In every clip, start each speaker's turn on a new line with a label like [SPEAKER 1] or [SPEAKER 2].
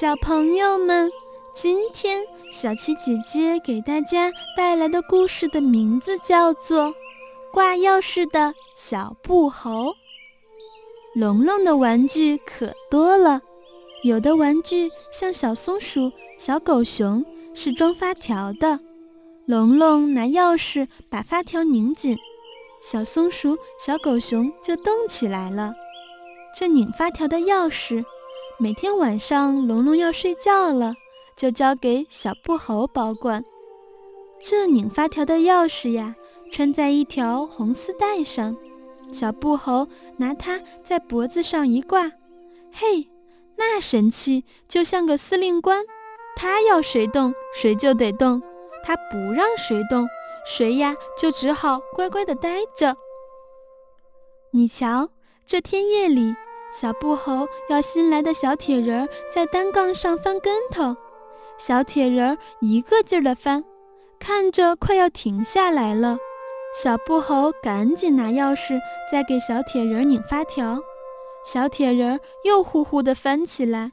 [SPEAKER 1] 小朋友们，今天小七姐姐给大家带来的故事的名字叫做《挂钥匙的小布猴》。龙龙的玩具可多了，有的玩具像小松鼠、小狗熊，是装发条的。龙龙拿钥匙把发条拧紧，小松鼠、小狗熊就动起来了。这拧发条的钥匙。每天晚上，龙龙要睡觉了，就交给小布猴保管。这拧发条的钥匙呀，穿在一条红丝带上，小布猴拿它在脖子上一挂，嘿，那神气，就像个司令官。他要谁动，谁就得动；他不让谁动，谁呀就只好乖乖的待着。你瞧，这天夜里。小布猴要新来的小铁人在单杠上翻跟头，小铁人一个劲儿地翻，看着快要停下来了。小布猴赶紧拿钥匙再给小铁人拧发条，小铁人又呼呼地翻起来，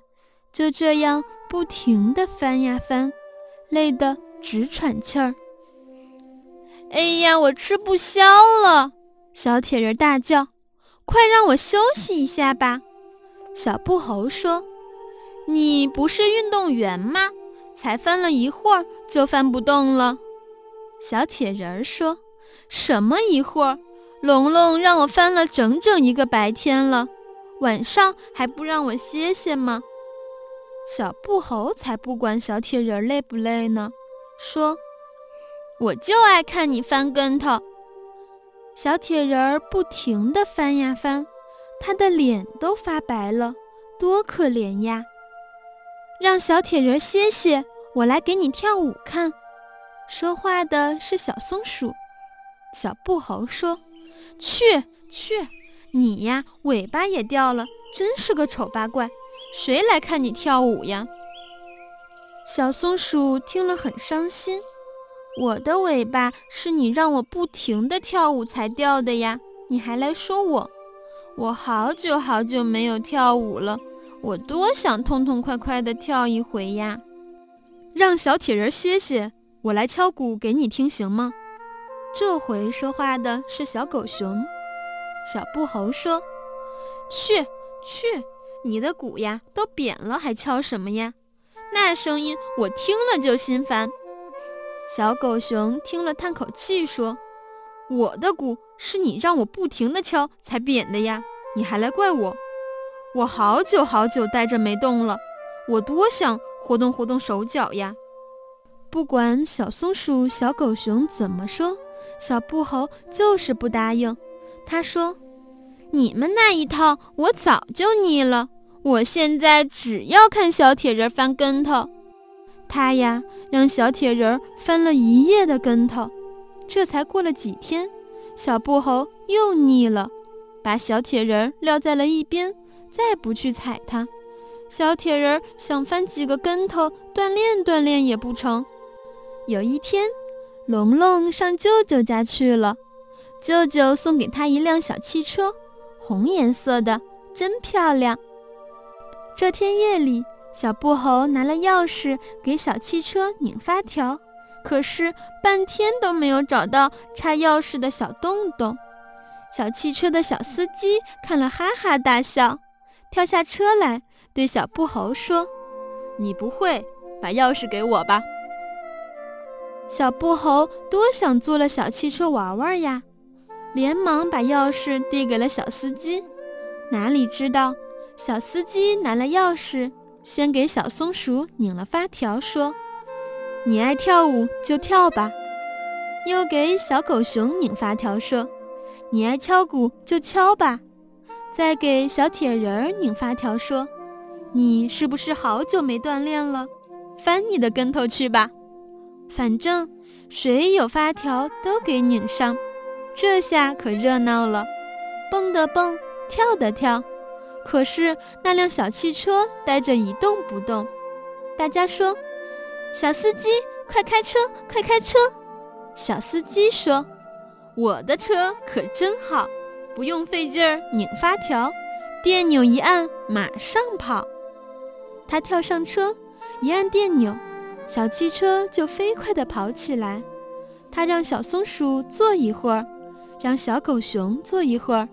[SPEAKER 1] 就这样不停地翻呀翻，累得直喘气儿。
[SPEAKER 2] 哎呀，我吃不消了！小铁人大叫。快让我休息一下吧，
[SPEAKER 1] 小布猴说：“
[SPEAKER 2] 你不是运动员吗？才翻了一会儿就翻不动了。”
[SPEAKER 1] 小铁人说：“
[SPEAKER 2] 什么一会儿？龙龙让我翻了整整一个白天了，晚上还不让我歇歇吗？”
[SPEAKER 1] 小布猴才不管小铁人累不累呢，说：“
[SPEAKER 2] 我就爱看你翻跟头。”
[SPEAKER 1] 小铁人儿不停地翻呀翻，他的脸都发白了，多可怜呀！让小铁人歇歇，我来给你跳舞看。说话的是小松鼠。小布猴说：“
[SPEAKER 2] 去去，你呀，尾巴也掉了，真是个丑八怪！谁来看你跳舞呀？”
[SPEAKER 1] 小松鼠听了很伤心。我的尾巴是你让我不停地跳舞才掉的呀！你还来说我？我好久好久没有跳舞了，我多想痛痛快快地跳一回呀！
[SPEAKER 2] 让小铁人歇歇，我来敲鼓给你听，行吗？
[SPEAKER 1] 这回说话的是小狗熊。小布猴说：“
[SPEAKER 2] 去去，你的鼓呀都扁了，还敲什么呀？那声音我听了就心烦。”
[SPEAKER 1] 小狗熊听了，叹口气说：“
[SPEAKER 2] 我的鼓是你让我不停地敲才扁的呀，你还来怪我？我好久好久呆着没动了，我多想活动活动手脚呀！”
[SPEAKER 1] 不管小松鼠、小狗熊怎么说，小布猴就是不答应。他说：“
[SPEAKER 2] 你们那一套我早就腻了，我现在只要看小铁人翻跟头。”
[SPEAKER 1] 他呀，让小铁人翻了一夜的跟头，这才过了几天，小布猴又腻了，把小铁人撂在了一边，再不去踩它。小铁人想翻几个跟头锻炼锻炼也不成。有一天，龙龙上舅舅家去了，舅舅送给他一辆小汽车，红颜色的，真漂亮。这天夜里。小布猴拿了钥匙给小汽车拧发条，可是半天都没有找到插钥匙的小洞洞。小汽车的小司机看了哈哈大笑，跳下车来对小布猴说：“
[SPEAKER 2] 你不会，把钥匙给我吧。”
[SPEAKER 1] 小布猴多想坐了小汽车玩玩呀，连忙把钥匙递给了小司机。哪里知道，小司机拿了钥匙。先给小松鼠拧了发条，说：“你爱跳舞就跳吧。”又给小狗熊拧发条，说：“你爱敲鼓就敲吧。”再给小铁人拧发条，说：“你是不是好久没锻炼了？翻你的跟头去吧。反正谁有发条都给拧上。”这下可热闹了，蹦的蹦，跳的跳。可是那辆小汽车呆着一动不动，大家说：“小司机，快开车，快开车！”小司机说：“我的车可真好，不用费劲儿拧发条，电钮一按马上跑。”他跳上车，一按电钮，小汽车就飞快地跑起来。他让小松鼠坐一会儿，让小狗熊坐一会儿，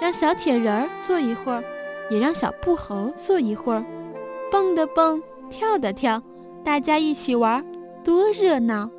[SPEAKER 1] 让小铁人儿坐一会儿，也让小布猴坐一会儿。蹦的蹦，跳的跳，大家一起玩，多热闹！